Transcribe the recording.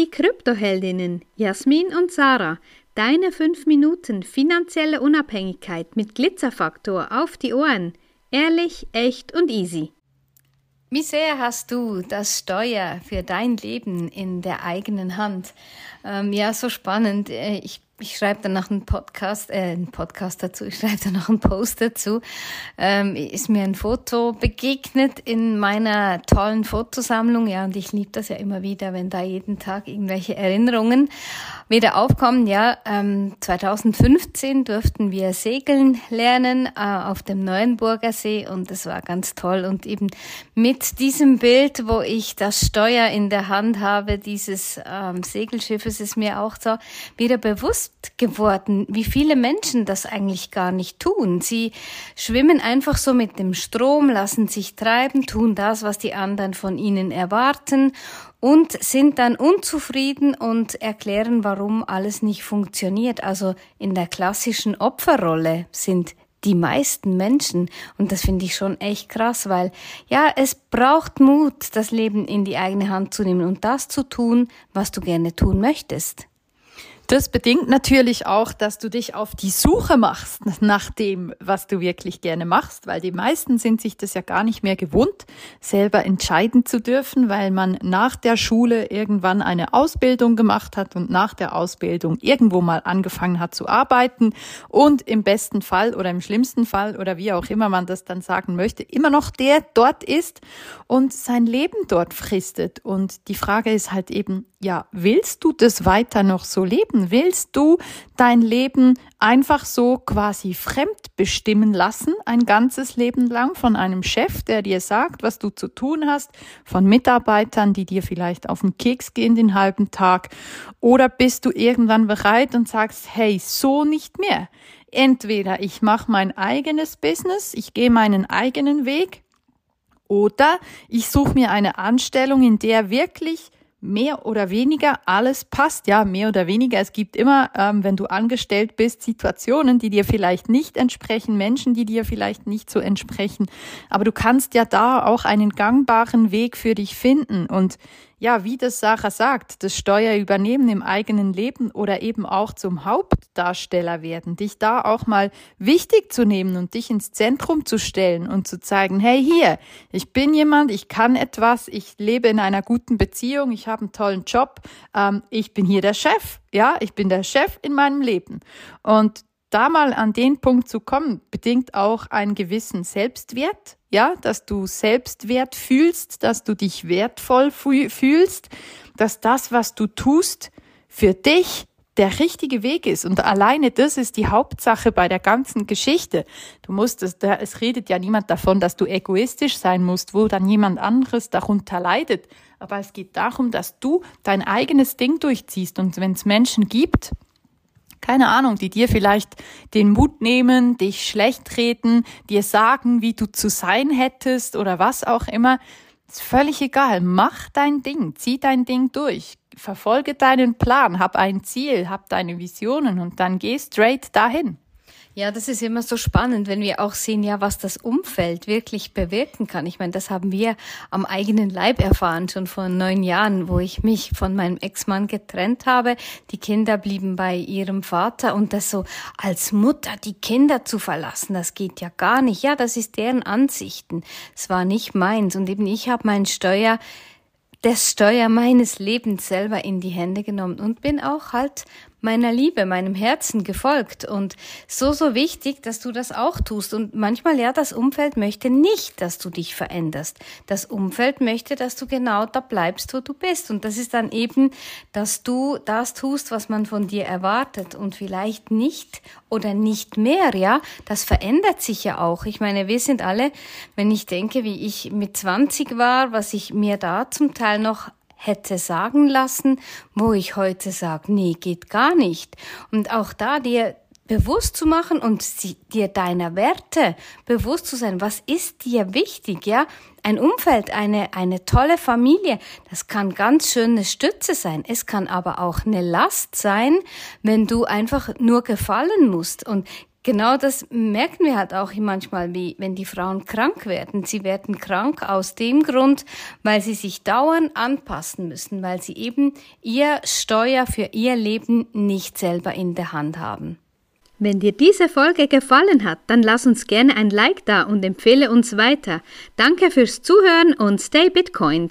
Die Kryptoheldinnen Jasmin und Sarah, deine 5 Minuten finanzielle Unabhängigkeit mit Glitzerfaktor auf die Ohren. Ehrlich, echt und easy. Wie sehr hast du das Steuer für dein Leben in der eigenen Hand? Ähm, ja, so spannend. Äh, ich ich schreibe dann noch einen Podcast, äh, einen Podcast dazu, ich schreibe dann noch einen Post dazu, ähm, ist mir ein Foto begegnet in meiner tollen Fotosammlung, ja, und ich liebe das ja immer wieder, wenn da jeden Tag irgendwelche Erinnerungen wieder aufkommen, ja, ähm, 2015 durften wir segeln lernen äh, auf dem Neuenburger See. Und das war ganz toll. Und eben mit diesem Bild, wo ich das Steuer in der Hand habe, dieses ähm, Segelschiffes, ist mir auch so wieder bewusst bewusst geworden, wie viele Menschen das eigentlich gar nicht tun. Sie schwimmen einfach so mit dem Strom, lassen sich treiben, tun das, was die anderen von ihnen erwarten und sind dann unzufrieden und erklären, warum alles nicht funktioniert. Also in der klassischen Opferrolle sind die meisten Menschen. Und das finde ich schon echt krass, weil ja, es braucht Mut, das Leben in die eigene Hand zu nehmen und das zu tun, was du gerne tun möchtest. Das bedingt natürlich auch, dass du dich auf die Suche machst nach dem, was du wirklich gerne machst, weil die meisten sind sich das ja gar nicht mehr gewohnt, selber entscheiden zu dürfen, weil man nach der Schule irgendwann eine Ausbildung gemacht hat und nach der Ausbildung irgendwo mal angefangen hat zu arbeiten und im besten Fall oder im schlimmsten Fall oder wie auch immer man das dann sagen möchte, immer noch der dort ist und sein Leben dort fristet. Und die Frage ist halt eben, ja, willst du das weiter noch so leben? Willst du dein Leben einfach so quasi fremd bestimmen lassen, ein ganzes Leben lang von einem Chef, der dir sagt, was du zu tun hast, von Mitarbeitern, die dir vielleicht auf den Keks gehen den halben Tag? Oder bist du irgendwann bereit und sagst, hey, so nicht mehr. Entweder ich mache mein eigenes Business, ich gehe meinen eigenen Weg, oder ich suche mir eine Anstellung, in der wirklich mehr oder weniger alles passt. Ja, mehr oder weniger. Es gibt immer, ähm, wenn du angestellt bist, Situationen, die dir vielleicht nicht entsprechen, Menschen, die dir vielleicht nicht so entsprechen. Aber du kannst ja da auch einen gangbaren Weg für dich finden. Und ja, wie das Sarah sagt, das Steuer übernehmen im eigenen Leben oder eben auch zum Hauptdarsteller werden, dich da auch mal wichtig zu nehmen und dich ins Zentrum zu stellen und zu zeigen, hey hier, ich bin jemand, ich kann etwas, ich lebe in einer guten Beziehung, ich habe einen tollen Job, ähm, ich bin hier der Chef, ja, ich bin der Chef in meinem Leben. Und da mal an den Punkt zu kommen, bedingt auch einen gewissen Selbstwert, ja, dass du Selbstwert fühlst, dass du dich wertvoll fühlst, dass das, was du tust, für dich der richtige Weg ist. Und alleine das ist die Hauptsache bei der ganzen Geschichte. Du musst es, es redet ja niemand davon, dass du egoistisch sein musst, wo dann jemand anderes darunter leidet. Aber es geht darum, dass du dein eigenes Ding durchziehst. Und wenn es Menschen gibt, keine Ahnung, die dir vielleicht den Mut nehmen, dich schlecht reden, dir sagen, wie du zu sein hättest oder was auch immer. Ist völlig egal. Mach dein Ding, zieh dein Ding durch, verfolge deinen Plan, hab ein Ziel, hab deine Visionen und dann geh straight dahin. Ja, das ist immer so spannend, wenn wir auch sehen, ja, was das Umfeld wirklich bewirken kann. Ich meine, das haben wir am eigenen Leib erfahren, schon vor neun Jahren, wo ich mich von meinem Ex-Mann getrennt habe. Die Kinder blieben bei ihrem Vater und das so als Mutter die Kinder zu verlassen, das geht ja gar nicht. Ja, das ist deren Ansichten. Es war nicht meins und eben ich habe mein Steuer das Steuer meines Lebens selber in die Hände genommen und bin auch halt meiner Liebe, meinem Herzen gefolgt und so, so wichtig, dass du das auch tust. Und manchmal, ja, das Umfeld möchte nicht, dass du dich veränderst. Das Umfeld möchte, dass du genau da bleibst, wo du bist. Und das ist dann eben, dass du das tust, was man von dir erwartet und vielleicht nicht oder nicht mehr, ja. Das verändert sich ja auch. Ich meine, wir sind alle, wenn ich denke, wie ich mit 20 war, was ich mir da zum Teil noch hätte sagen lassen, wo ich heute sage, nee, geht gar nicht. Und auch da dir bewusst zu machen und dir deiner Werte bewusst zu sein. Was ist dir wichtig, ja? Ein Umfeld, eine, eine tolle Familie, das kann ganz schöne Stütze sein. Es kann aber auch eine Last sein, wenn du einfach nur gefallen musst. Und genau das merken wir halt auch manchmal, wie wenn die Frauen krank werden. Sie werden krank aus dem Grund, weil sie sich dauernd anpassen müssen, weil sie eben ihr Steuer für ihr Leben nicht selber in der Hand haben. Wenn dir diese Folge gefallen hat, dann lass uns gerne ein Like da und empfehle uns weiter. Danke fürs Zuhören und stay Bitcoin.